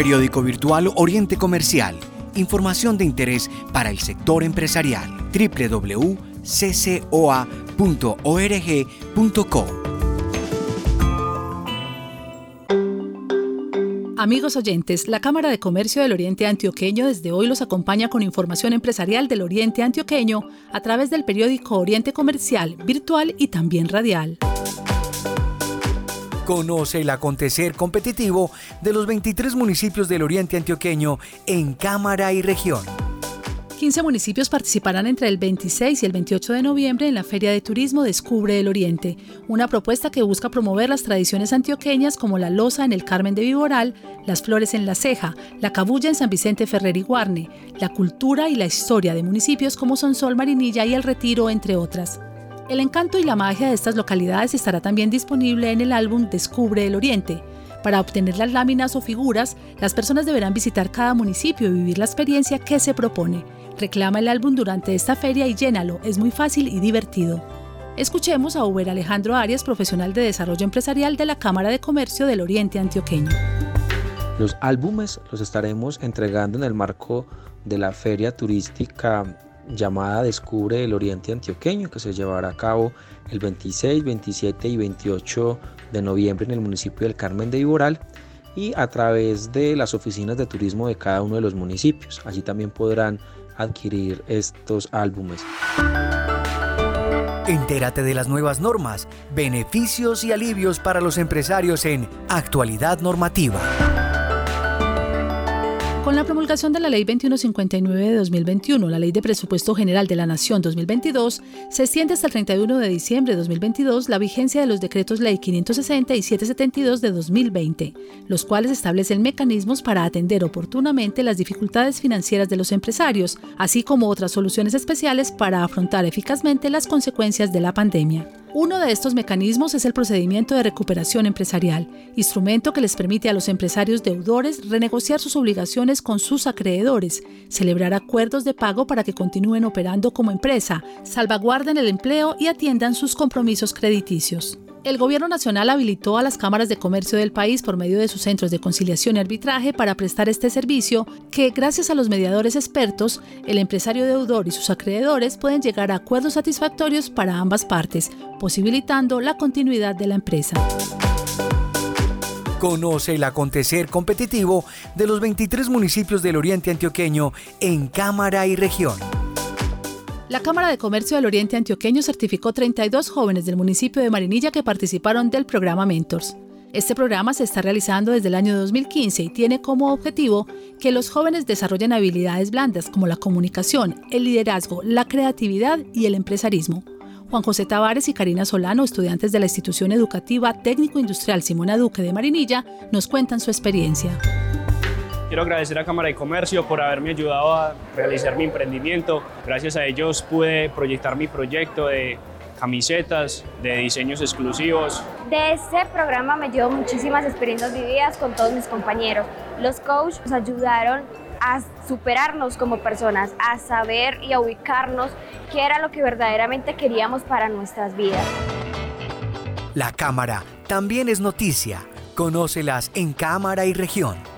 Periódico virtual Oriente Comercial. Información de interés para el sector empresarial. www.ccoa.org.co Amigos oyentes, la Cámara de Comercio del Oriente Antioqueño desde hoy los acompaña con información empresarial del Oriente Antioqueño a través del periódico Oriente Comercial, virtual y también radial. Conoce el acontecer competitivo de los 23 municipios del Oriente Antioqueño en Cámara y Región. 15 municipios participarán entre el 26 y el 28 de noviembre en la Feria de Turismo Descubre el Oriente, una propuesta que busca promover las tradiciones antioqueñas como la loza en el Carmen de Viboral, las flores en la ceja, la cabulla en San Vicente Ferrer y Guarne, la cultura y la historia de municipios como Sonsol, Marinilla y El Retiro, entre otras. El encanto y la magia de estas localidades estará también disponible en el álbum Descubre el Oriente. Para obtener las láminas o figuras, las personas deberán visitar cada municipio y vivir la experiencia que se propone. Reclama el álbum durante esta feria y llénalo, es muy fácil y divertido. Escuchemos a Uber Alejandro Arias, profesional de desarrollo empresarial de la Cámara de Comercio del Oriente Antioqueño. Los álbumes los estaremos entregando en el marco de la feria turística llamada Descubre el Oriente Antioqueño, que se llevará a cabo el 26, 27 y 28 de noviembre en el municipio del Carmen de Iboral y a través de las oficinas de turismo de cada uno de los municipios. Allí también podrán adquirir estos álbumes. Entérate de las nuevas normas, beneficios y alivios para los empresarios en Actualidad Normativa. Con la promulgación de la Ley 2159 de 2021, la Ley de Presupuesto General de la Nación 2022, se extiende hasta el 31 de diciembre de 2022 la vigencia de los decretos Ley 560 y 772 de 2020, los cuales establecen mecanismos para atender oportunamente las dificultades financieras de los empresarios, así como otras soluciones especiales para afrontar eficazmente las consecuencias de la pandemia. Uno de estos mecanismos es el procedimiento de recuperación empresarial, instrumento que les permite a los empresarios deudores renegociar sus obligaciones con sus acreedores, celebrar acuerdos de pago para que continúen operando como empresa, salvaguarden el empleo y atiendan sus compromisos crediticios. El Gobierno Nacional habilitó a las cámaras de comercio del país por medio de sus centros de conciliación y arbitraje para prestar este servicio que, gracias a los mediadores expertos, el empresario deudor y sus acreedores pueden llegar a acuerdos satisfactorios para ambas partes, posibilitando la continuidad de la empresa. Conoce el acontecer competitivo de los 23 municipios del Oriente Antioqueño en Cámara y Región. La Cámara de Comercio del Oriente Antioqueño certificó 32 jóvenes del municipio de Marinilla que participaron del programa Mentors. Este programa se está realizando desde el año 2015 y tiene como objetivo que los jóvenes desarrollen habilidades blandas como la comunicación, el liderazgo, la creatividad y el empresarismo. Juan José Tavares y Karina Solano, estudiantes de la institución educativa técnico industrial Simona Duque de Marinilla, nos cuentan su experiencia. Quiero agradecer a Cámara de Comercio por haberme ayudado a realizar mi emprendimiento. Gracias a ellos pude proyectar mi proyecto de camisetas, de diseños exclusivos. De este programa me llevo muchísimas experiencias vividas con todos mis compañeros. Los coaches nos ayudaron a superarnos como personas, a saber y a ubicarnos qué era lo que verdaderamente queríamos para nuestras vidas. La Cámara también es noticia. Conócelas en Cámara y Región.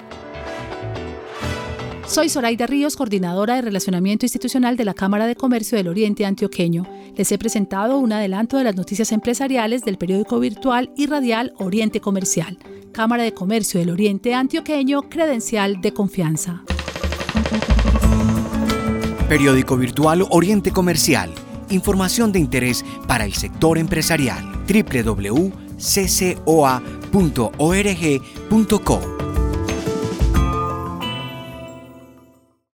Soy Zoraida Ríos, coordinadora de Relacionamiento Institucional de la Cámara de Comercio del Oriente Antioqueño. Les he presentado un adelanto de las noticias empresariales del periódico virtual y radial Oriente Comercial. Cámara de Comercio del Oriente Antioqueño, credencial de confianza. Periódico virtual Oriente Comercial. Información de interés para el sector empresarial. www.ccoa.org.co